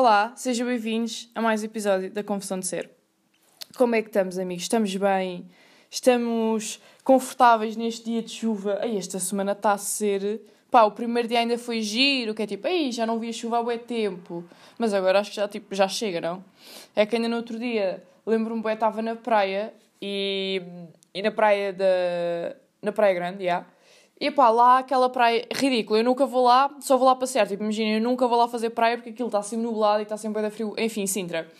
Olá, sejam bem-vindos a mais um episódio da Confissão de Ser. Como é que estamos, amigos? Estamos bem? Estamos confortáveis neste dia de chuva? Ai, esta semana está a ser. Pá, o primeiro dia ainda foi giro, que é tipo, ei, já não vi a chuva há bué tempo. Mas agora acho que já, tipo, já chega, não? É que ainda no outro dia, lembro-me, bué, estava na praia e, e na praia da. na Praia Grande, já. Yeah, e pá, lá aquela praia ridícula, eu nunca vou lá, só vou lá passear. Tipo, imagina, eu nunca vou lá fazer praia porque aquilo está sempre nublado e está sempre bem frio. Enfim, Sintra.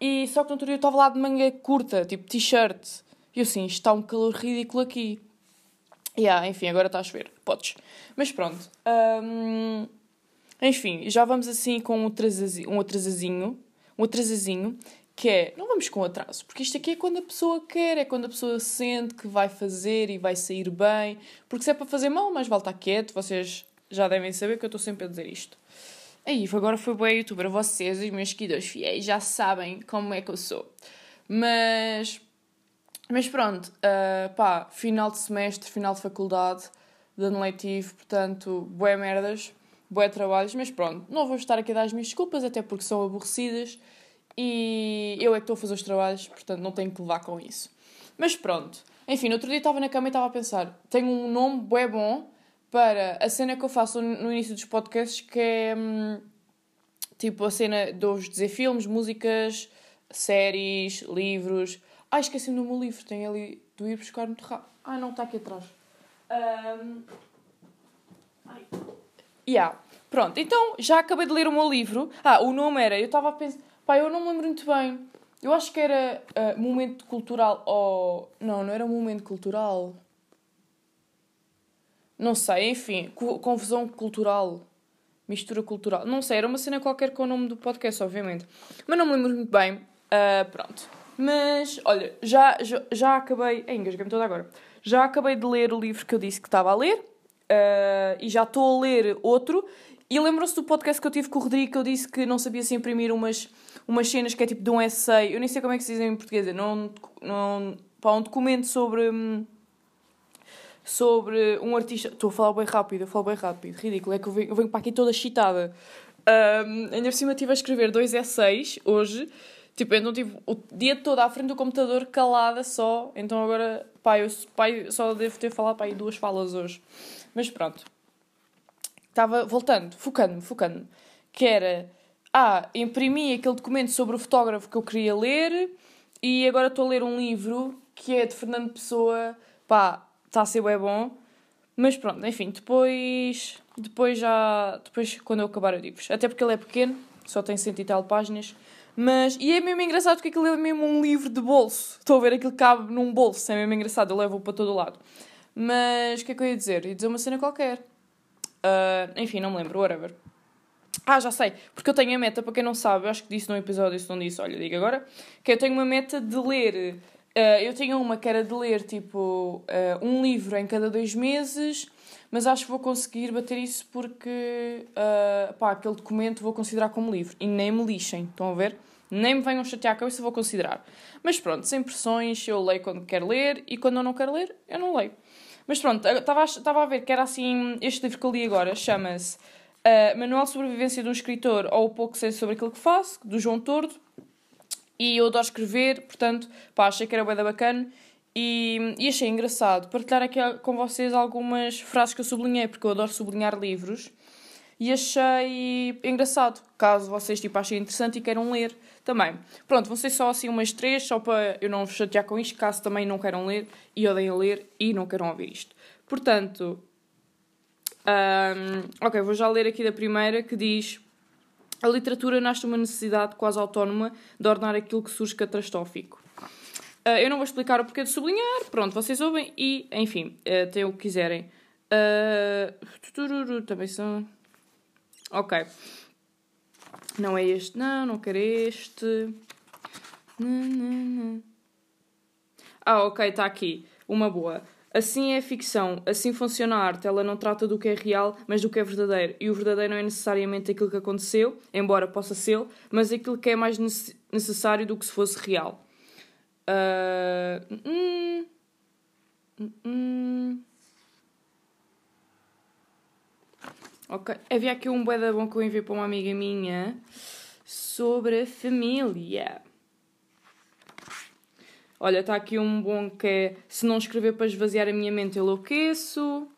E só que no outro dia eu estava lá de manga curta, tipo t-shirt. E eu assim, está um calor ridículo aqui. E yeah, enfim, agora está a chover, podes. Mas pronto. Um, enfim, já vamos assim com um um atrasazinho, um atrasazinho que é, não vamos com atraso, porque isto aqui é quando a pessoa quer, é quando a pessoa sente que vai fazer e vai sair bem, porque se é para fazer mal, mais vale estar quieto, vocês já devem saber que eu estou sempre a dizer isto. Aí, agora foi boa youtuber, vocês, os meus seguidores fiéis, já sabem como é que eu sou. Mas, mas pronto, uh, pá, final de semestre, final de faculdade, de ano letivo, portanto, boé merdas, boé trabalhos, mas pronto, não vou estar aqui a dar as minhas desculpas, até porque são aborrecidas, e eu é que estou a fazer os trabalhos, portanto não tenho que levar com isso. Mas pronto. Enfim, no outro dia estava na cama e estava a pensar: tenho um nome bué bom para a cena que eu faço no início dos podcasts, que é hum, tipo a cena de vos dizer filmes, músicas, séries, livros. Ah, esqueci-me do meu livro, tem ali do ir buscar no terraço. Ah, não, está aqui atrás. Um... Ai. Yeah. Pronto, então já acabei de ler o meu livro. Ah, o nome era, eu estava a pensar Pá, eu não me lembro muito bem. Eu acho que era uh, momento cultural ou. Não, não era momento cultural. Não sei, enfim. Confusão cultural. Mistura cultural. Não sei, era uma cena qualquer com o nome do podcast, obviamente. Mas não me lembro muito bem. Uh, pronto. Mas, olha, já, já, já acabei. Ai, engasguei-me toda agora. Já acabei de ler o livro que eu disse que estava a ler. Uh, e já estou a ler outro. E lembram-se do podcast que eu tive com o Rodrigo que eu disse que não sabia se imprimir umas umas cenas que é tipo de um essay, eu nem sei como é que se diz em português, não, não, pá, um documento sobre sobre um artista. Estou a falar bem rápido, eu falo bem rápido, ridículo, é que eu venho, eu venho para aqui toda excitada. Um, ainda por cima estive a escrever dois essays hoje, tipo, então tive o dia todo à frente do computador calada só, então agora, pá, eu, pá, eu só devo ter falado aí duas falas hoje. Mas pronto. Estava voltando, focando-me, focando-me. Que era ah, imprimi aquele documento sobre o fotógrafo que eu queria ler e agora estou a ler um livro que é de Fernando Pessoa. Pá, está a ser bem bom. Mas pronto, enfim, depois, depois já, depois quando eu acabar eu digo Até porque ele é pequeno, só tem cento e tal páginas. Mas, e é mesmo engraçado porque aquilo é mesmo um livro de bolso. Estou a ver aquilo que cabe num bolso, é mesmo engraçado, eu levo-o para todo lado. Mas, o que é que eu ia dizer? Ia dizer uma cena qualquer. Uh, enfim, não me lembro, whatever. Ah, já sei, porque eu tenho a meta, para quem não sabe, eu acho que disse num episódio, se não disse, olha, digo agora, que eu tenho uma meta de ler. Uh, eu tinha uma que era de ler tipo uh, um livro em cada dois meses, mas acho que vou conseguir bater isso porque uh, pá, aquele documento vou considerar como livro e nem me lixem, estão a ver? Nem me venham chatear com isso, vou considerar. Mas pronto, sem pressões, eu leio quando quero ler e quando eu não quero ler, eu não leio. Mas pronto, estava a ver que era assim, este livro que eu li agora chama-se Uh, Manual de Sobrevivência de um Escritor ou o pouco sei sobre aquilo que faço, do João Tordo. E eu adoro escrever, portanto, pá, achei que era bem bacana. E, e achei engraçado partilhar aqui com vocês algumas frases que eu sublinhei, porque eu adoro sublinhar livros. E achei engraçado, caso vocês tipo, achem interessante e queiram ler também. Pronto, vão ser só assim umas três, só para eu não vos chatear com isto, caso também não queiram ler e odeiem ler e não queiram ouvir isto. Portanto, um, ok, vou já ler aqui da primeira que diz: A literatura nasce uma necessidade quase autónoma de ordenar aquilo que surge catastrófico. Uh, eu não vou explicar o porquê de sublinhar, pronto, vocês ouvem e, enfim, uh, tem o que quiserem. Uh, também são. Ok. Não é este, não, não quero este. Ah, ok, está aqui. Uma boa. Assim é a ficção, assim funciona a arte. Ela não trata do que é real, mas do que é verdadeiro. E o verdadeiro não é necessariamente aquilo que aconteceu, embora possa ser, mas aquilo que é mais necessário do que se fosse real. Uh... Hum... Hum... Ok. Havia aqui um boeda bom que eu enviei para uma amiga minha sobre a família. Olha, está aqui um bom que é se não escrever para esvaziar a minha mente, enlouqueço.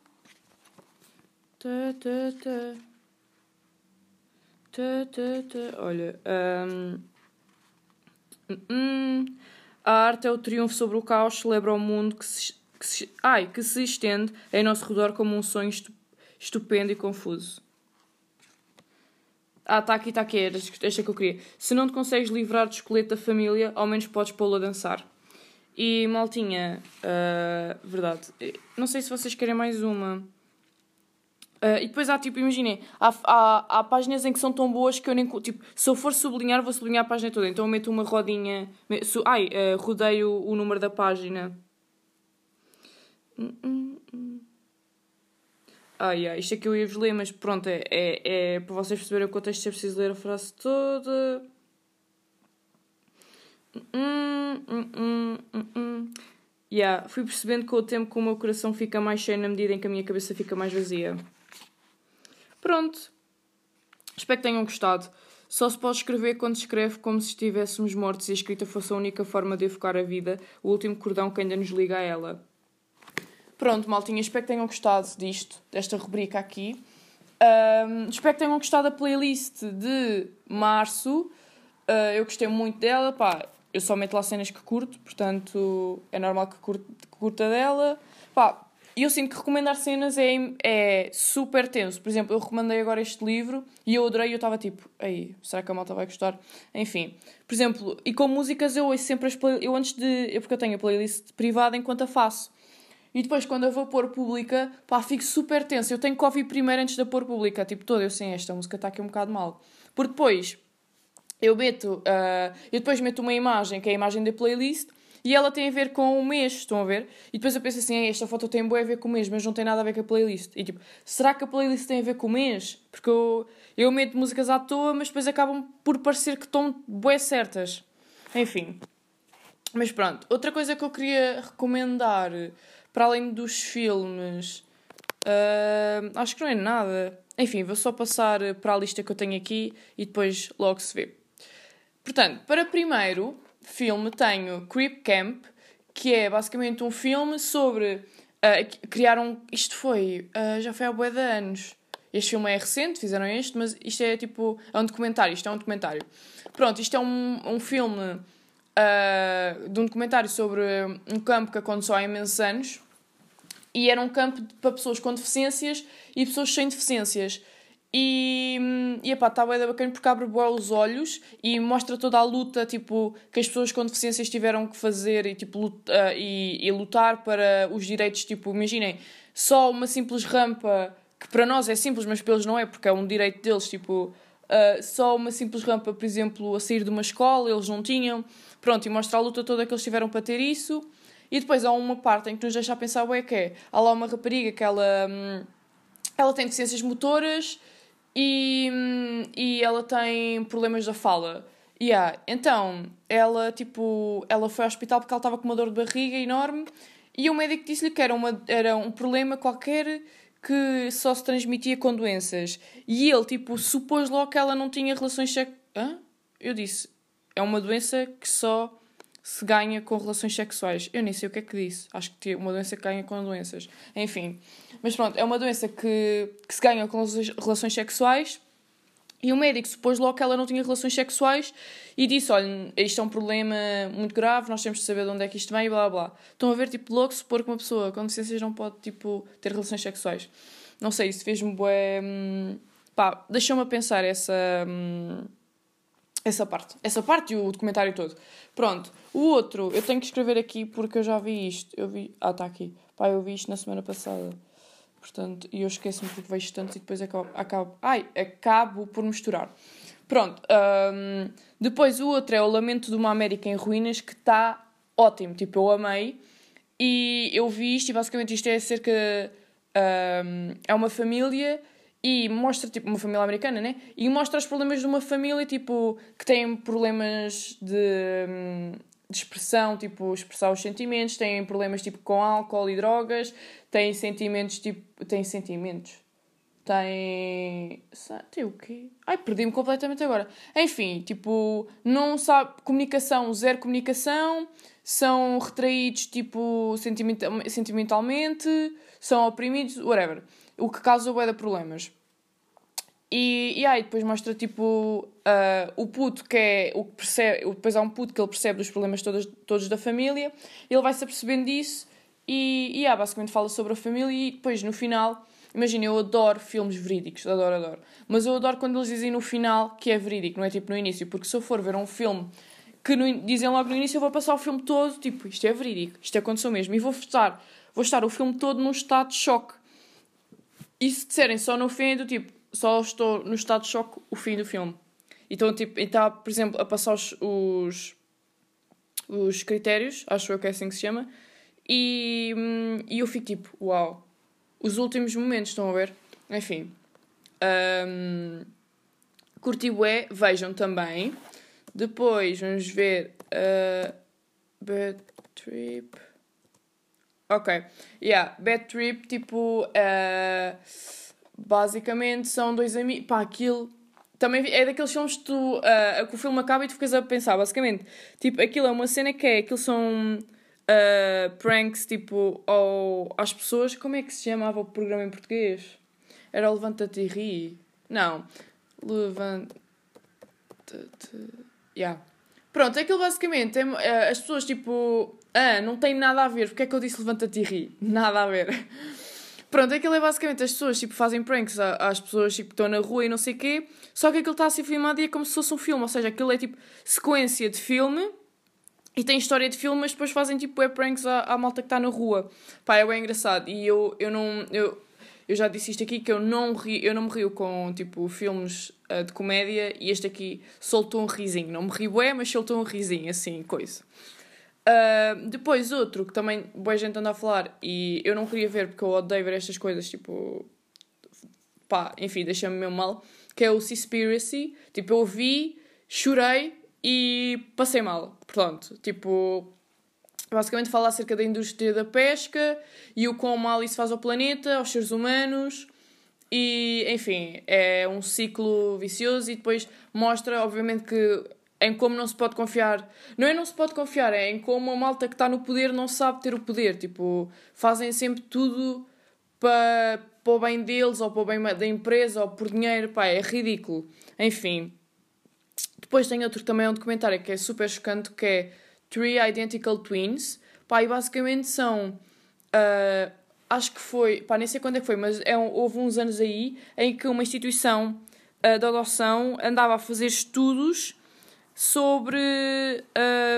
Tá, tá, tá. Tá, tá, tá. Olha, um... Hum, a arte é o triunfo sobre o caos, celebra o mundo que se, que se, ai, que se estende em nosso redor como um sonho estupendo e confuso. Ah, está aqui, está aqui, esta que eu queria. Se não te consegues livrar do esqueleto da família, ao menos podes pô-lo a dançar. E maltinha, uh, verdade, não sei se vocês querem mais uma. Uh, e depois há tipo, imaginem, há, há, há páginas em que são tão boas que eu nem. Tipo, se eu for sublinhar, vou sublinhar a página toda. Então eu meto uma rodinha. Su, ai, uh, rodeio o número da página. Ai, ai, isto é que eu ia-vos ler, mas pronto, é, é, é para vocês perceberem o contexto, é preciso ler a frase toda. Hum, hum, hum, hum, hum. Yeah, fui percebendo com o tempo que o meu coração fica mais cheio na medida em que a minha cabeça fica mais vazia. Pronto. Espero que tenham gostado. Só se pode escrever quando escreve como se estivéssemos mortos e a escrita fosse a única forma de evocar a vida, o último cordão que ainda nos liga a ela. Pronto, maltinha, espero que tenham gostado disto, desta rubrica aqui. Um, espero que tenham gostado da playlist de março. Uh, eu gostei muito dela, pá, eu só meto lá cenas que curto, portanto é normal que, curta dela. Pá, eu sinto que recomendar cenas é, é super tenso. Por exemplo, eu recomendei agora este livro e eu adorei e eu estava tipo, aí, será que a malta vai gostar? Enfim, por exemplo, e com músicas eu ouço sempre as playlists. Eu antes de. Eu, porque eu tenho a playlist privada enquanto a faço. E depois, quando eu vou pôr pública, pá, fico super tenso. Eu tenho que ouvir primeiro antes de pôr pública. Tipo, toda, eu sei, esta música está aqui um bocado mal. Porque depois, eu meto, uh, eu depois meto uma imagem, que é a imagem da playlist, e ela tem a ver com o mês, estão a ver? E depois eu penso assim, esta foto tem boa a ver com o mês, mas não tem nada a ver com a playlist. E tipo, será que a playlist tem a ver com o mês? Porque eu, eu meto músicas à toa, mas depois acabam por parecer que estão boas certas. Enfim. Mas pronto, outra coisa que eu queria recomendar, para além dos filmes, uh, acho que não é nada. Enfim, vou só passar para a lista que eu tenho aqui e depois logo se vê. Portanto, para primeiro filme tenho Creep Camp, que é basicamente um filme sobre. Uh, criaram. Isto foi. Uh, já foi há boa de anos. Este filme é recente, fizeram este, mas isto é tipo. É um documentário. Isto é um documentário. Pronto, isto é um, um filme uh, de um documentário sobre um campo que aconteceu há imensos anos. E era um campo para pessoas com deficiências e pessoas sem deficiências. E, e epá, está bem bacana porque abre boa os olhos e mostra toda a luta tipo, que as pessoas com deficiências tiveram que fazer e, tipo, luta, uh, e, e lutar para os direitos. Tipo, imaginem, só uma simples rampa, que para nós é simples, mas para eles não é, porque é um direito deles. Tipo, uh, só uma simples rampa, por exemplo, a sair de uma escola, eles não tinham. Pronto, e mostra a luta toda que eles tiveram para ter isso. E depois há uma parte em que nos deixa a pensar, ué, que é, há lá uma rapariga que ela, hum, ela tem deficiências motoras e, e ela tem problemas da fala. Yeah. Então, ela, tipo, ela foi ao hospital porque ela estava com uma dor de barriga enorme e o médico disse-lhe que era, uma, era um problema qualquer que só se transmitia com doenças. E ele, tipo, supôs logo que ela não tinha relações sexuais. Eu disse, é uma doença que só se ganha com relações sexuais. Eu nem sei o que é que disse. Acho que uma doença que ganha com doenças. Enfim. Mas pronto, é uma doença que, que se ganha com relações sexuais. E o médico supôs logo que ela não tinha relações sexuais e disse: Olha, isto é um problema muito grave, nós temos de saber de onde é que isto vem e blá blá. Estão a ver, tipo, logo supor que uma pessoa com deficiências não pode, tipo, ter relações sexuais. Não sei, isso fez-me bué. Hum, pá, deixou-me a pensar essa. Hum, essa parte. Essa parte e o documentário todo. Pronto. O outro, eu tenho que escrever aqui porque eu já vi isto. Eu vi. Ah, está aqui. Pá, eu vi isto na semana passada. Portanto, e eu esqueço-me porque vejo tanto e depois acabo, acabo. Ai, acabo por misturar. Pronto. Um, depois o outro é o Lamento de uma América em Ruínas, que está ótimo. Tipo, eu amei. E eu vi isto e basicamente isto é acerca. Um, é uma família e mostra, tipo, uma família americana, né? E mostra os problemas de uma família, tipo, que tem problemas de, hum, de expressão, tipo, expressar os sentimentos, têm problemas, tipo, com álcool e drogas, têm sentimentos, tipo, têm sentimentos. tem. Tem o quê? Ai, perdi-me completamente agora. Enfim, tipo, não sabe. Comunicação, zero comunicação. São retraídos, tipo, sentimental, sentimentalmente. São oprimidos, whatever. O que causa bué de problemas. E, e aí depois mostra tipo uh, o puto que é o que percebe, depois há um puto que ele percebe dos problemas todos, todos da família, ele vai se apercebendo disso e, e yeah, basicamente fala sobre a família e depois no final Imagina, eu adoro filmes verídicos, adoro, adoro. Mas eu adoro quando eles dizem no final que é verídico, não é tipo no início, porque se eu for ver um filme que no, dizem logo no início, eu vou passar o filme todo, tipo, isto é verídico, isto aconteceu mesmo, e vou estar, vou estar o filme todo num estado de choque. E se disserem só no fim, do tipo, só estou no estado de choque o fim do filme. Então, tipo, está, por exemplo, a passar os, os, os critérios, acho eu que é assim que se chama, e, hum, e eu fico tipo, uau, os últimos momentos, estão a ver? Enfim. Um, curti vejam também. Depois vamos ver. Uh, Bad Trip. Ok. Yeah, Bad Trip, tipo. Uh, basicamente são dois amigos. Pá, aquilo. Também é daqueles filmes que tu. Uh, que o filme acaba e tu ficas a pensar, basicamente. Tipo, aquilo é uma cena que é. Aquilo são uh, pranks tipo ao, às pessoas. Como é que se chamava o programa em português? Era Levanta-te e ri. Não. Levanta-te. Yeah. Pronto, aquilo basicamente é, as pessoas tipo. Ah, não tem nada a ver. Porque é que eu disse levanta-te e ri? Nada a ver. Pronto, aquilo é basicamente as pessoas tipo, fazem pranks às pessoas tipo, que estão na rua e não sei o quê, só que aquilo está a ser filmado e é como se fosse um filme, ou seja, aquilo é tipo sequência de filme e tem história de filme, mas depois fazem tipo web pranks à, à malta que está na rua. Pá, é bem engraçado. E eu, eu não. Eu, eu já disse isto aqui que eu não, ri, eu não me rio com tipo filmes uh, de comédia e este aqui soltou um risinho. Não me rio é, mas soltou um risinho, assim, coisa. Uh, depois outro que também boa gente anda a falar e eu não queria ver porque eu odeio ver estas coisas, tipo. pá, enfim, deixa-me meio mal. Que é o Seaspiracy. Tipo, eu vi, chorei, e passei mal. Pronto, tipo, basicamente fala acerca da indústria da pesca e o quão mal isso faz ao planeta, aos seres humanos. E, enfim, é um ciclo vicioso e depois mostra, obviamente, que em como não se pode confiar. Não é não se pode confiar, é em como a malta que está no poder não sabe ter o poder. Tipo, fazem sempre tudo para, para o bem deles ou para o bem da empresa ou por dinheiro. Pá, é ridículo. Enfim, depois tem outro também, um documentário que é super chocante, que é Three Identical Twins. Pá, e basicamente são... Uh, acho que foi... Pá, nem sei quando é que foi, mas é, houve uns anos aí em que uma instituição uh, de adoção andava a fazer estudos sobre...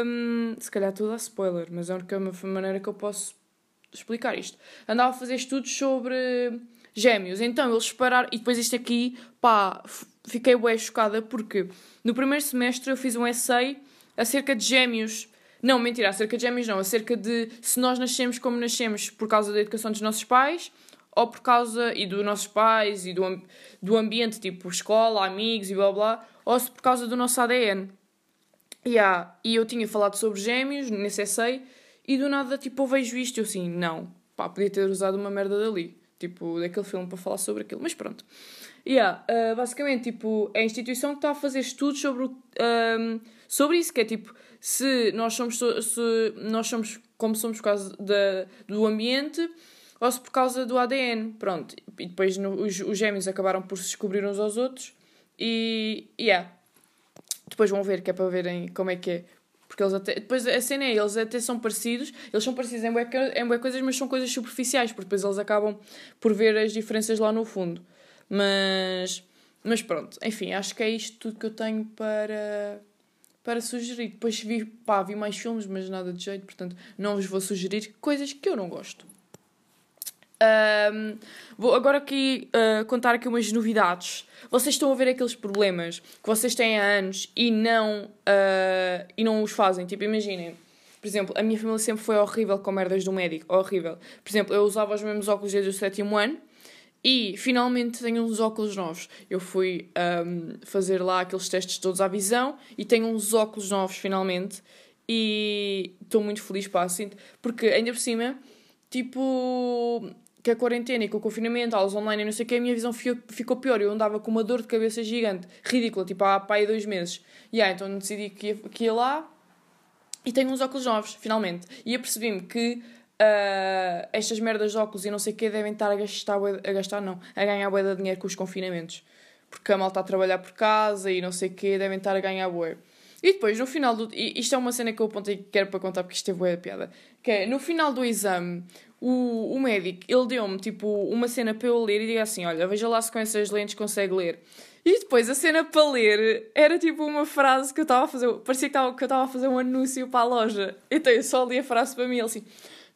Um, se calhar tudo a spoiler, mas é a única maneira que eu posso explicar isto. Andava a fazer estudos sobre gêmeos. Então eles pararam. E depois isto aqui, pá, fiquei bem chocada porque no primeiro semestre eu fiz um essay acerca de gêmeos. Não, mentira, acerca de gêmeos não, acerca de se nós nascemos como nascemos por causa da educação dos nossos pais ou por causa e dos nossos pais e do, do ambiente, tipo escola, amigos e blá blá, ou se por causa do nosso ADN. Yeah. E eu tinha falado sobre gêmeos nesse essay e do nada, tipo, eu vejo isto e eu assim, não, pá, podia ter usado uma merda dali, tipo, daquele filme para falar sobre aquilo, mas pronto. Yeah, uh, basicamente, tipo, é a instituição que está a fazer estudos sobre, um, sobre isso, que é tipo, se nós somos, se nós somos como somos por causa da, do ambiente ou se por causa do ADN, pronto. E depois no, os, os gêmeos acabaram por se descobrir uns aos outros e, yeah. Depois vão ver, que é para verem como é que é. Porque eles até. Depois a cena é, eles até são parecidos, eles são parecidos em boas em coisas, mas são coisas superficiais, porque depois eles acabam por ver as diferenças lá no fundo. Mas, mas pronto, enfim, acho que é isto tudo que eu tenho para, para sugerir. Depois vi, pá, vi mais filmes, mas nada de jeito, portanto não vos vou sugerir coisas que eu não gosto. Um, vou agora aqui uh, contar aqui umas novidades. Vocês estão a ver aqueles problemas que vocês têm há anos e não, uh, e não os fazem. Tipo, imaginem, por exemplo, a minha família sempre foi horrível com merdas do médico. Horrível. Por exemplo, eu usava os mesmos óculos desde o sétimo ano e finalmente tenho uns óculos novos. Eu fui um, fazer lá aqueles testes todos à visão e tenho uns óculos novos finalmente. E estou muito feliz, pá, assim, porque ainda por cima, tipo, que a quarentena e com o confinamento, aulas online e não sei o que, a minha visão ficou pior. Eu andava com uma dor de cabeça gigante, ridícula, tipo há pai dois meses. E yeah, então decidi que ia, que ia lá e tenho uns óculos novos, finalmente. E apercebi-me que uh, estas merdas de óculos e não sei o que devem estar a gastar, a gastar não, a ganhar bué de dinheiro com os confinamentos. Porque a malta está a trabalhar por casa e não sei o que devem estar a ganhar bué. E depois, no final do... Isto é uma cena que eu apontei que quero para contar porque isto é bué piada. Que é, no final do exame, o, o médico, ele deu-me, tipo, uma cena para eu ler e diga assim, olha, veja lá se com essas lentes consegue ler. E depois a cena para ler era tipo uma frase que eu estava a fazer, parecia que, eu estava a fazer um anúncio para a loja. Então eu só li a frase para mim, ele assim,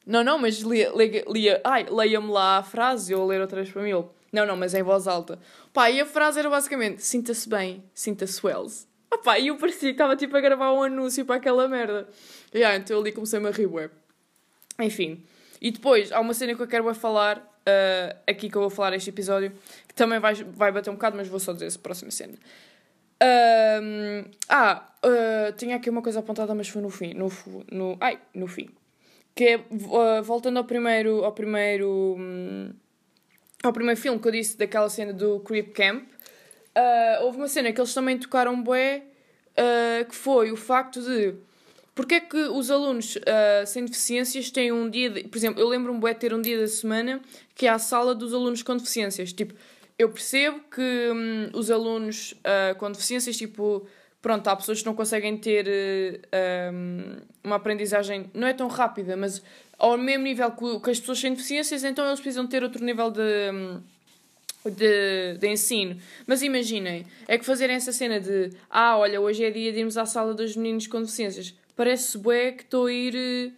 não, não, mas lia, lia, lia ai, leia-me lá a frase e eu ler outra vez para mim. Ele, não, não, mas em voz alta. Pá, e a frase era basicamente, sinta-se bem, sinta-se wells. Ah pá, e eu parecia que estava tipo a gravar um anúncio para aquela merda. E ah, então ali comecei-me a rir, ué. Enfim. E depois, há uma cena que eu quero falar, uh, aqui que eu vou falar este episódio, que também vai, vai bater um bocado, mas vou só dizer essa próxima cena. Uh, ah, uh, tinha aqui uma coisa apontada, mas foi no fim. No, no, ai, no fim. Que é, uh, voltando ao primeiro, ao primeiro, um, ao primeiro filme que eu disse, daquela cena do Creep Camp, houve uma cena que eles também tocaram bué, que foi o facto de porque é que os alunos uh, sem deficiências têm um dia, de, por exemplo, eu lembro-me de ter um dia da semana que é a sala dos alunos com deficiências, tipo, eu percebo que um, os alunos uh, com deficiências, tipo, pronto, há pessoas que não conseguem ter uh, um, uma aprendizagem, não é tão rápida, mas ao mesmo nível que, as pessoas sem deficiências, então eles precisam ter outro nível de. Um, de, de ensino. Mas imaginem, é que fazerem essa cena de ah, olha, hoje é dia de irmos à sala dos meninos com deficiências. Parece bué que estou a ir eh,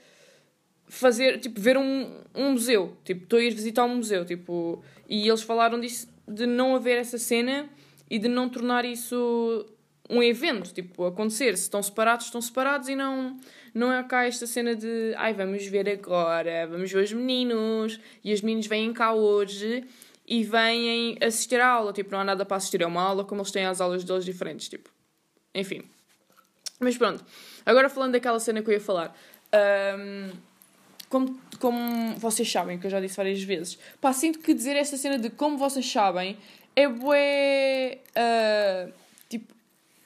fazer, tipo, ver um, um museu. Tipo, estou a ir visitar um museu. Tipo, e eles falaram disso, de não haver essa cena e de não tornar isso um evento, tipo, acontecer. Se estão separados, estão separados e não, não é cá esta cena de ai, vamos ver agora, vamos ver os meninos e os meninos vêm cá hoje e vêm assistir à aula. Tipo, não há nada para assistir a uma aula como eles têm as aulas deles diferentes. Tipo, enfim. Mas pronto, agora falando daquela cena que eu ia falar. Um, como, como vocês sabem, que eu já disse várias vezes, pá, sinto que dizer esta cena de como vocês sabem é bué. Uh, tipo,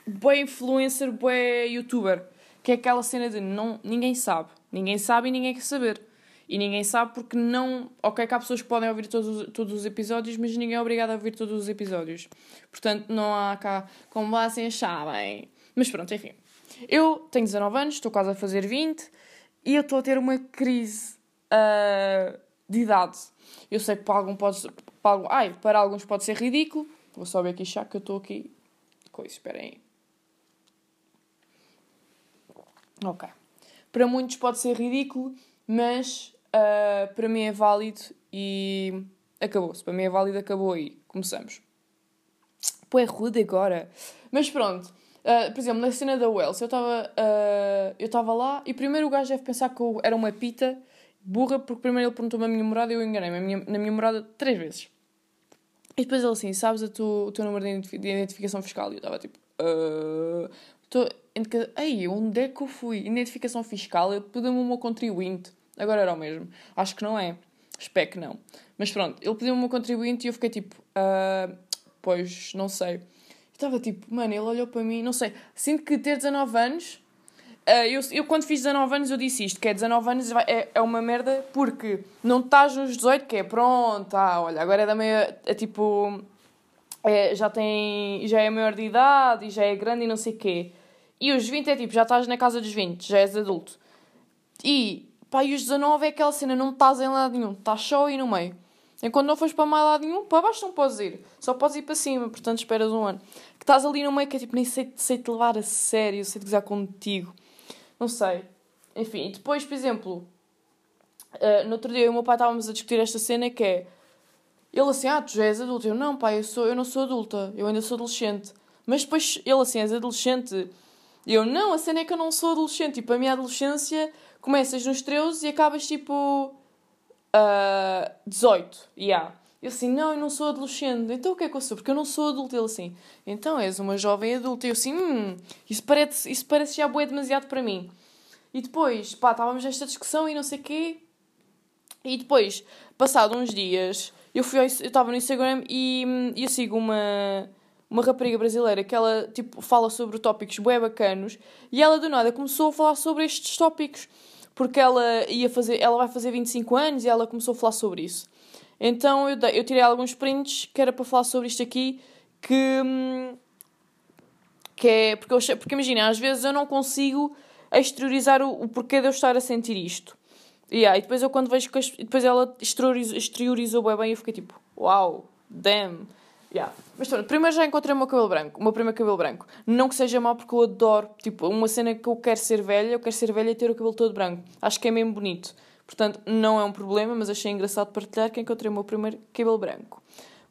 bué influencer, bué youtuber. Que é aquela cena de não, ninguém sabe. Ninguém sabe e ninguém quer saber. E ninguém sabe porque não. Ok, que há pessoas que podem ouvir todos, todos os episódios, mas ninguém é obrigado a ouvir todos os episódios. Portanto, não há cá como vocês sabem. Mas pronto, enfim. Eu tenho 19 anos, estou quase a fazer 20 e eu estou a ter uma crise uh, de idade. Eu sei que para, algum pode, para, ai, para alguns pode ser ridículo. Vou só ver aqui já que eu estou aqui. Coisa, esperem aí. Ok. Para muitos pode ser ridículo, mas uh, para mim é válido e acabou-se. Para mim é válido, acabou aí. Começamos. Pô, é rude agora. Mas pronto. Uh, por exemplo, na cena da Wells, eu estava uh, eu estava lá e primeiro o gajo deve pensar que eu era uma pita burra, porque primeiro ele perguntou-me a minha morada e eu enganei-me na minha morada três vezes. E depois ele assim, sabes a tu, o teu número de identificação fiscal? E eu estava tipo, uh, tô, ei, onde é que eu fui? Identificação fiscal, ele pediu-me o meu contribuinte. Agora era o mesmo. Acho que não é. Espero que não. Mas pronto, ele pediu-me o meu contribuinte e eu fiquei tipo, uh, pois, não sei. Estava tipo, mano, ele olhou para mim, não sei. Sinto que ter 19 anos. Uh, eu, eu, quando fiz 19 anos, eu disse isto: que é 19 anos é, é uma merda porque não estás nos 18, que é pronto, ah, olha, agora é da meia. É tipo. É, já tem. Já é maior de idade e já é grande e não sei o quê. E os 20 é tipo, já estás na casa dos 20, já és adulto. E Pá, e os 19 é aquela cena, não estás em lado nenhum, estás só aí no meio. Enquanto não fores para mais lado nenhum, para baixo não podes ir. Só podes ir para cima, portanto esperas um ano. Que estás ali no meio que é tipo, nem sei, sei te levar a sério, sei te gozar contigo. Não sei. Enfim, depois, por exemplo, uh, no outro dia eu e o meu pai estávamos a discutir esta cena que é. Ele assim, ah, tu já és adulto. Eu não, pai, eu, sou, eu não sou adulta, eu ainda sou adolescente. Mas depois ele assim, és adolescente. Eu, não, a cena é que eu não sou adolescente. Tipo, a minha adolescência começas nos 13 e acabas tipo uh, 18. Yeah. Eu assim, não, eu não sou adolescente. Então o que é que eu sou? Porque eu não sou adulto. Ele assim, então és uma jovem adulta. Eu assim, hum, isso parece, isso parece já boé demasiado para mim. E depois, pá, estávamos nesta discussão e não sei o quê. E depois, passado uns dias, eu fui eu estava no Instagram e, e eu sigo uma, uma rapariga brasileira que ela tipo, fala sobre tópicos bué bacanos e ela do nada começou a falar sobre estes tópicos porque ela ia fazer, ela vai fazer 25 anos e ela começou a falar sobre isso. Então eu, eu tirei alguns prints que era para falar sobre isto aqui que, hum, que é porque, porque imagina, às vezes eu não consigo exteriorizar o, o porquê de eu estar a sentir isto. Yeah, e depois eu quando vejo que depois ela exteriorizou, exteriorizou bem, bem eu fiquei tipo, uau, wow, damn. Yeah. Mas pronto, primeiro já encontrei o meu cabelo branco, o meu primeiro cabelo branco. Não que seja mau porque eu adoro, tipo, uma cena que eu quero ser velha, eu quero ser velha e ter o cabelo todo branco. Acho que é mesmo bonito. Portanto, não é um problema, mas achei engraçado partilhar que encontrei o meu primeiro cabelo branco.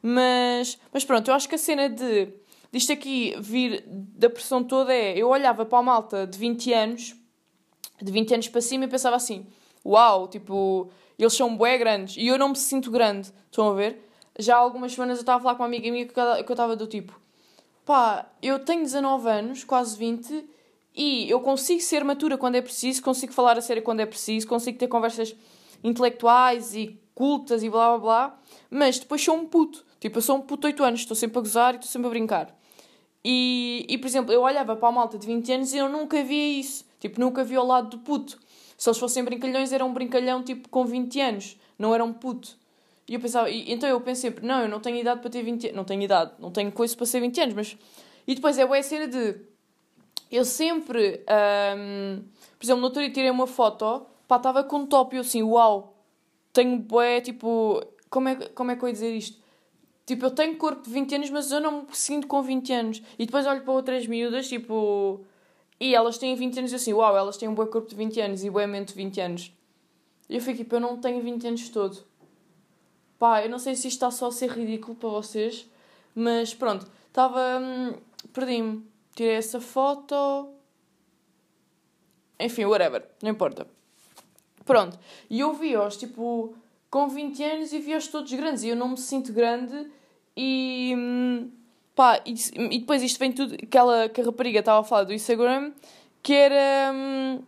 Mas, mas pronto, eu acho que a cena de disto aqui vir da pressão toda é, eu olhava para a malta de 20 anos, de 20 anos para cima e pensava assim, uau, tipo, eles são bué grandes e eu não me sinto grande, estão a ver? Já há algumas semanas eu estava a falar com uma amiga minha que eu estava do tipo, pá, eu tenho 19 anos, quase 20, e eu consigo ser matura quando é preciso, consigo falar a sério quando é preciso, consigo ter conversas intelectuais e cultas e blá blá blá, mas depois sou um puto. Tipo, eu sou um puto de 8 anos, estou sempre a gozar e estou sempre a brincar. E, e, por exemplo, eu olhava para a malta de 20 anos e eu nunca via isso. Tipo, nunca via o lado do puto. Se eles fossem brincalhões, era um brincalhão tipo com 20 anos, não era um puto. E eu pensava, e, então eu penso sempre, não, eu não tenho idade para ter 20 anos, não tenho idade, não tenho coisa para ser 20 anos, mas. E depois é a cena de. Eu sempre. Um, por exemplo, no outro dia tirei uma foto, pá, estava com um top eu assim, uau, tenho bué, tipo. Como é, como é que eu ia dizer isto? Tipo, eu tenho corpo de 20 anos, mas eu não me sinto com 20 anos. E depois olho para outras miúdas, tipo e elas têm 20 anos e assim, uau, elas têm um bom corpo de 20 anos e boa mente de 20 anos. E eu fico tipo, eu não tenho 20 anos todo. Pá, eu não sei se isto está só a ser ridículo para vocês, mas pronto, estava. Hum, Perdi-me. Tirei essa foto. Enfim, whatever, não importa. Pronto, e eu vi-os tipo com 20 anos e vi-os todos grandes e eu não me sinto grande e. Hum, Pá, e, e depois isto vem tudo. Aquela que a rapariga estava a falar do Instagram, que era. Hum,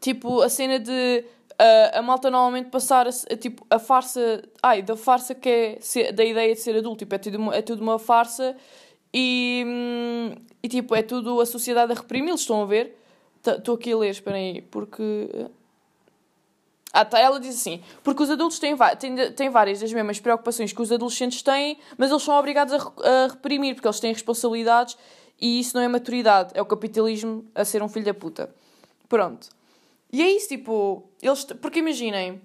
tipo, a cena de. Uh, a malta normalmente passar a, a, tipo, a farsa. Ai, da farsa que é. Ser, da ideia de ser adulto. Tipo, é tudo uma, é tudo uma farsa e. Hum, e tipo, é tudo a sociedade a reprimi-los. Estão a ver? Estou aqui a ler, esperem aí, porque. Ah, tá, ela diz assim: porque os adultos têm, têm, têm várias das mesmas preocupações que os adolescentes têm, mas eles são obrigados a, a reprimir, porque eles têm responsabilidades e isso não é maturidade, é o capitalismo a ser um filho da puta. Pronto. E é isso, tipo, eles. Porque imaginem,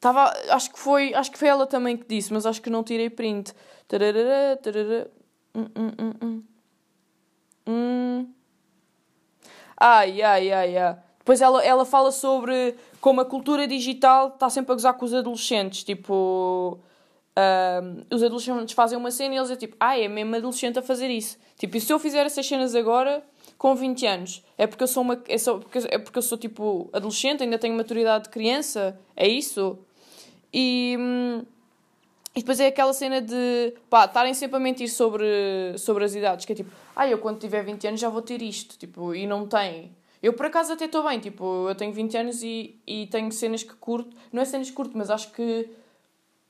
tava, acho que foi acho que foi ela também que disse, mas acho que não tirei print. Tararara, tararara. Hum, hum, hum, hum. Hum. Ai, ai, ai, ai. Depois ela, ela fala sobre como a cultura digital está sempre a gozar com os adolescentes. Tipo, uh, os adolescentes fazem uma cena e eles é tipo, ah, é mesmo adolescente a fazer isso. Tipo, e se eu fizer essas cenas agora, com 20 anos, é porque eu sou uma. É, só, porque, é porque eu sou tipo adolescente, ainda tenho maturidade de criança? É isso? E. Hum, e depois é aquela cena de, pá, estarem sempre a mentir sobre, sobre as idades, que é tipo, ah, eu quando tiver 20 anos já vou ter isto, tipo, e não tem. Eu por acaso até estou bem, tipo, eu tenho 20 anos e, e tenho cenas que curto. Não é cenas que curto, mas acho que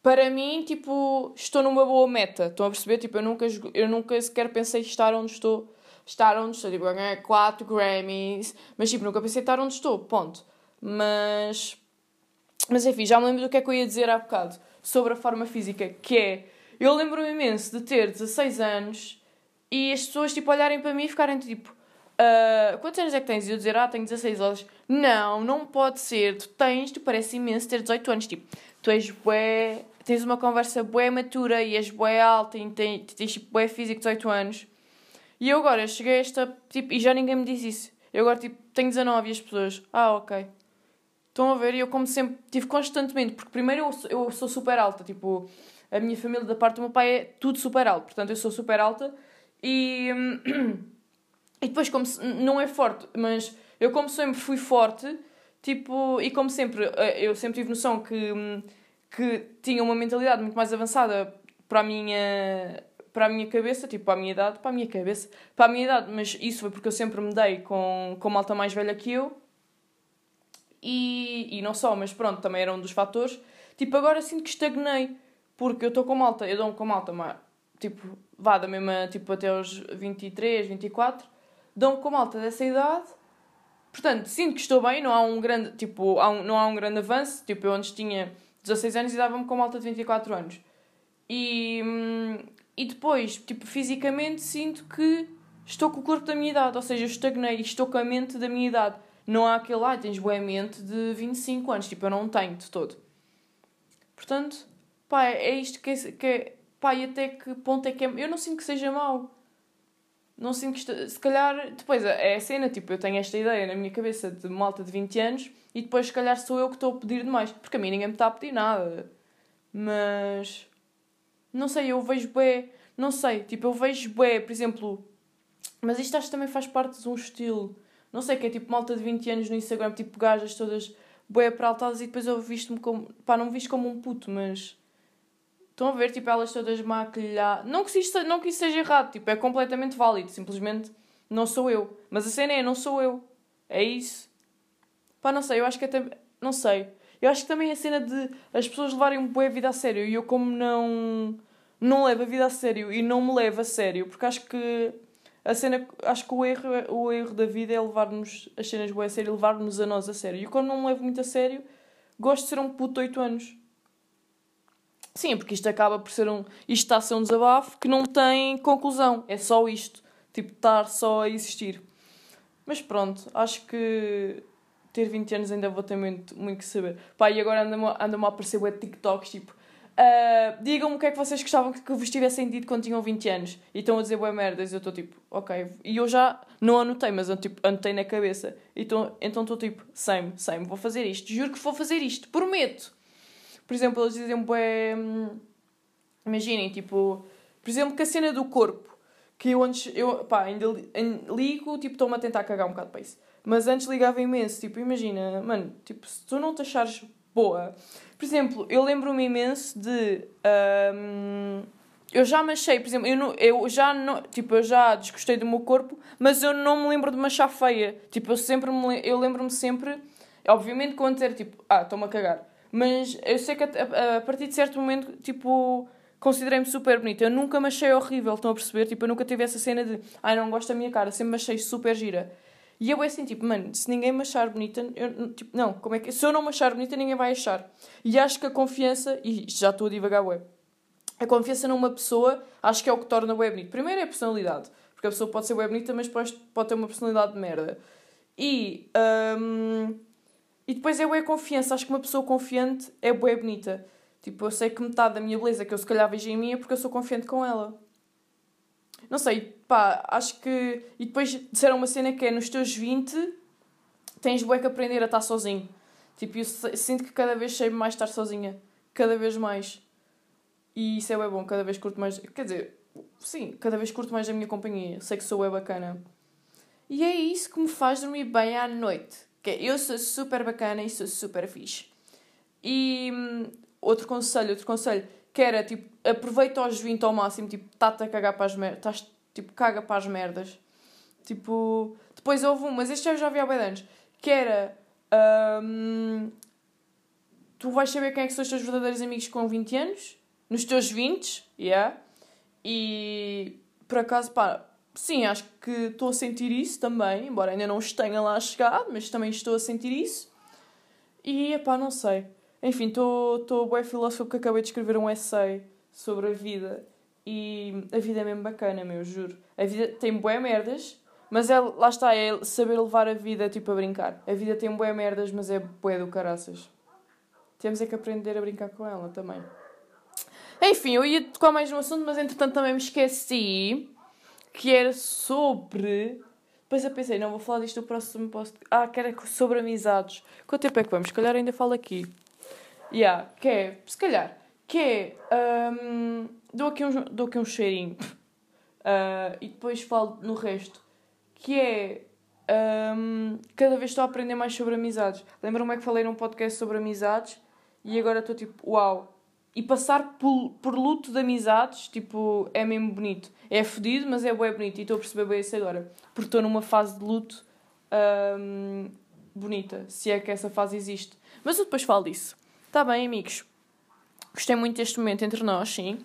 para mim, tipo, estou numa boa meta. Estão a perceber? Tipo, eu nunca, eu nunca sequer pensei estar onde estou. Estar onde estou. Tipo, ganhar 4 Grammys. Mas, tipo, nunca pensei estar onde estou. Ponto. Mas. Mas, enfim, já me lembro do que é que eu ia dizer há bocado sobre a forma física. Que é. Eu lembro-me imenso de ter 16 anos e as pessoas, tipo, olharem para mim e ficarem tipo Uh, quantos anos é que tens? E eu dizer, ah, tenho 16 anos. Não, não pode ser. Tu tens, tu parece imenso ter 18 anos. Tipo, tu és bué, tens uma conversa bué matura e és bué alta e tens, tens tipo bué físico de 18 anos. E eu agora cheguei a esta, tipo, e já ninguém me disse isso. Eu agora, tipo, tenho 19 e as pessoas, ah, ok. Estão a ver? E eu, como sempre, tive constantemente, porque primeiro eu, eu sou super alta, tipo, a minha família da parte do meu pai é tudo super alto, portanto eu sou super alta e. E depois, como se, não é forte, mas eu, como sempre fui forte, tipo, e como sempre, eh, eu sempre tive noção que, que tinha uma mentalidade muito mais avançada para a minha para a minha cabeça, tipo, para a minha idade, para a minha cabeça, para a minha idade, mas isso foi porque eu sempre me dei com, com malta mais velha que eu. E, e não só, mas pronto, também era um dos fatores. Tipo, agora sinto que estagnei. Porque eu estou com malta, eu dou-me com malta, mas, tipo, vá da mesma, tipo, até aos 23, 24. Dou-me com malta dessa idade. Portanto, sinto que estou bem, não há um grande, tipo, há um, não há um grande avanço. Tipo, eu antes tinha 16 anos e dava-me com malta de 24 anos. E, hum, e depois, tipo, fisicamente sinto que estou com o corpo da minha idade, ou seja, eu estagnei e estou com a mente da minha idade. Não há aquele, ah, tens boa mente de 25 anos, tipo, eu não tenho de todo. Portanto, pá, é isto que é, que é pá, e até que ponto é que é, eu não sinto que seja mau. Não sinto que, se calhar, depois é a cena, tipo, eu tenho esta ideia na minha cabeça de malta de 20 anos e depois, se calhar, sou eu que estou a pedir demais, porque a mim ninguém me está a pedir nada. Mas, não sei, eu vejo bem, não sei, tipo, eu vejo bem, por exemplo, mas isto acho que também faz parte de um estilo. Não sei, que é tipo malta de 20 anos no Instagram, tipo gajas todas bué altas e depois eu visto-me como... Pá, não me visto como um puto, mas... Estão a ver, tipo, elas todas maquilhadas... Não que, isso, não que isso seja errado, tipo, é completamente válido. Simplesmente não sou eu. Mas a cena é, não sou eu. É isso. Pá, não sei, eu acho que até... Não sei. Eu acho que também a cena de as pessoas levarem um bué a vida a sério e eu como não... Não levo a vida a sério e não me levo a sério, porque acho que a cena, acho que o erro, o erro da vida é levar-nos as cenas boas a sério e levar-nos a nós a sério. E quando não me levo muito a sério, gosto de ser um puto de 8 anos. Sim, porque isto acaba por ser um. Isto está a ser um desabafo que não tem conclusão. É só isto. Tipo, estar só a existir. Mas pronto, acho que ter 20 anos ainda vou ter muito, muito que saber. Pá, e agora anda-me anda a aparecer web TikToks tipo Uh, Digam-me o que é que vocês gostavam que vos tivessem dito quando tinham 20 anos e estão a dizer boas merdas. Eu estou tipo, ok. E eu já não anotei, mas eu tipo, anotei na cabeça. E tô, então estou tipo, same, same, vou fazer isto. Juro que vou fazer isto, prometo. Por exemplo, eles dizem, bué. Hum, imaginem, tipo, por exemplo, que a cena do corpo. Que eu antes, eu, pá, ainda ligo, tipo, estou-me a tentar cagar um bocado para isso. Mas antes ligava imenso, tipo, imagina, mano, tipo, se tu não te achares boa. Por exemplo, eu lembro-me imenso de. Um, eu já me achei, por exemplo, eu, não, eu já não, tipo, eu já desgostei do meu corpo, mas eu não me lembro de me achar feia. Tipo, eu sempre me, eu lembro-me sempre, obviamente quando era tipo, ah, estou-me a cagar. Mas eu sei que a, a, partir de certo momento, tipo, considerei-me super bonita. Eu nunca me achei horrível, estão a perceber? Tipo, eu nunca tive essa cena de, ai, não gosto da minha cara, sempre me achei super gira. E eu é assim, tipo, mano, se ninguém me achar bonita, eu, tipo, não, como é que. Se eu não me achar bonita, ninguém vai achar. E acho que a confiança, e já estou a divagar web, a confiança numa pessoa, acho que é o que torna web bonito. Primeiro é a personalidade, porque a pessoa pode ser web bonita, mas pode, pode ter uma personalidade de merda. E. Um, e depois é a confiança, acho que uma pessoa confiante é web bonita. Tipo, eu sei que metade da minha beleza que eu se calhar vejo em mim é porque eu sou confiante com ela. Não sei, pá, acho que. E depois disseram uma cena que é nos teus 20 tens bué que aprender a estar sozinho. Tipo, eu sinto que cada vez sei mais estar sozinha. Cada vez mais. E isso é bem bom, cada vez curto mais. Quer dizer, sim, cada vez curto mais a minha companhia. Sei que sou é bacana. E é isso que me faz dormir bem à noite. Que é, eu sou super bacana e sou super fixe. E hum, outro conselho, outro conselho que era tipo, aproveita aos 20 ao máximo, tipo, está-te a cagar para as merdas, tipo, caga para as merdas. Tipo, depois houve um, mas este eu já vi há bem anos, que era. Um, tu vais saber quem é que são os teus verdadeiros amigos com 20 anos, nos teus 20, yeah. E por acaso, pá, sim, acho que estou a sentir isso também, embora ainda não tenha lá chegado, mas também estou a sentir isso. E, pá, não sei. Enfim, estou bem filósofo porque acabei de escrever um essay sobre a vida e a vida é mesmo bacana, meu, juro. A vida tem bué merdas, mas é, lá está, é saber levar a vida tipo a brincar. A vida tem bué merdas, mas é bué do caraças. Temos é que aprender a brincar com ela também. Enfim, eu ia tocar mais no assunto, mas entretanto também me esqueci que era sobre. Depois eu pensei, não vou falar disto no próximo post. Ah, que era sobre amizades. Quanto tempo é que vamos? Se calhar ainda falo aqui. Yeah, que é, se calhar, que é, um, dou, aqui um, dou aqui um cheirinho uh, e depois falo no resto, que é, um, cada vez estou a aprender mais sobre amizades. Lembro-me é que falei num podcast sobre amizades e agora estou tipo, uau. E passar por, por luto de amizades, tipo, é mesmo bonito. É fodido, mas é bem bonito. E estou a perceber bem isso agora. Porque estou numa fase de luto um, bonita, se é que essa fase existe. Mas eu depois falo disso. Está bem, amigos. Gostei muito deste momento entre nós, sim.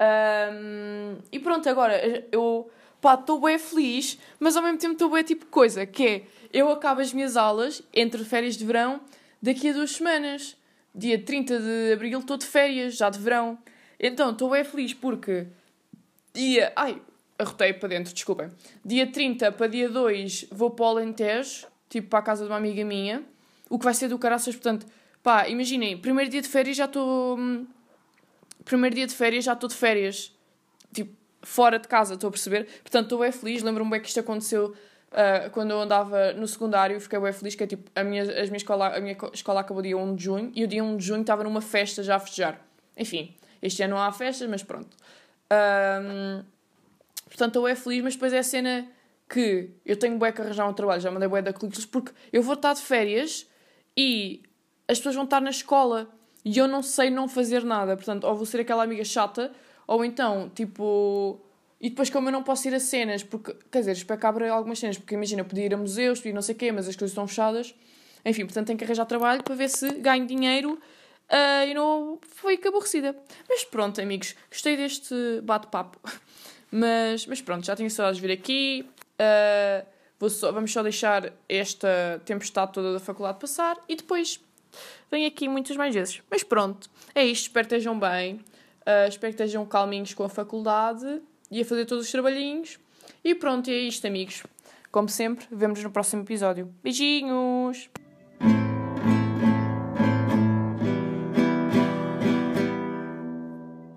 Um, e pronto, agora eu pá, estou bem feliz, mas ao mesmo tempo estou bem tipo coisa, que é eu acabo as minhas aulas entre férias de verão daqui a duas semanas. Dia 30 de abril estou de férias, já de verão. Então estou bem feliz porque dia. Ai, arrotei para dentro, desculpem. Dia 30 para dia 2 vou para o Alentejo, tipo para a casa de uma amiga minha, o que vai ser do caraças, portanto, pá, imaginem, primeiro dia de férias já estou. Hum, primeiro dia de férias já estou de férias, tipo, fora de casa, estou a perceber? Portanto, estou bem feliz, lembro-me bem que isto aconteceu uh, quando eu andava no secundário, fiquei bem feliz, que é tipo, a minha, a minha, escola, a minha escola acabou dia 1 de junho e o dia 1 de junho estava numa festa já a festejar. Enfim, este ano não há festas, mas pronto. Um, portanto, eu é feliz, mas depois é a cena que eu tenho bué que arranjar um trabalho, já mandei bué da currículos, porque eu vou estar de férias e as pessoas vão estar na escola e eu não sei não fazer nada. Portanto, ou vou ser aquela amiga chata, ou então, tipo... E depois, como eu não posso ir a cenas, porque, quer dizer, espero que abra algumas cenas, porque imagina, eu podia ir a museus, podia não sei o quê, mas as coisas estão fechadas. Enfim, portanto, tenho que arranjar trabalho para ver se ganho dinheiro uh, e não fico aborrecida. Mas pronto, amigos, gostei deste bate-papo. Mas, mas pronto, já tenho saudades de vir aqui. Uh, só, vamos só deixar esta tempestade toda da faculdade passar e depois venho aqui muitas mais vezes. Mas pronto, é isto. Espero que estejam bem. Uh, espero que estejam calminhos com a faculdade e a fazer todos os trabalhinhos. E pronto, é isto, amigos. Como sempre, vemos no próximo episódio. Beijinhos!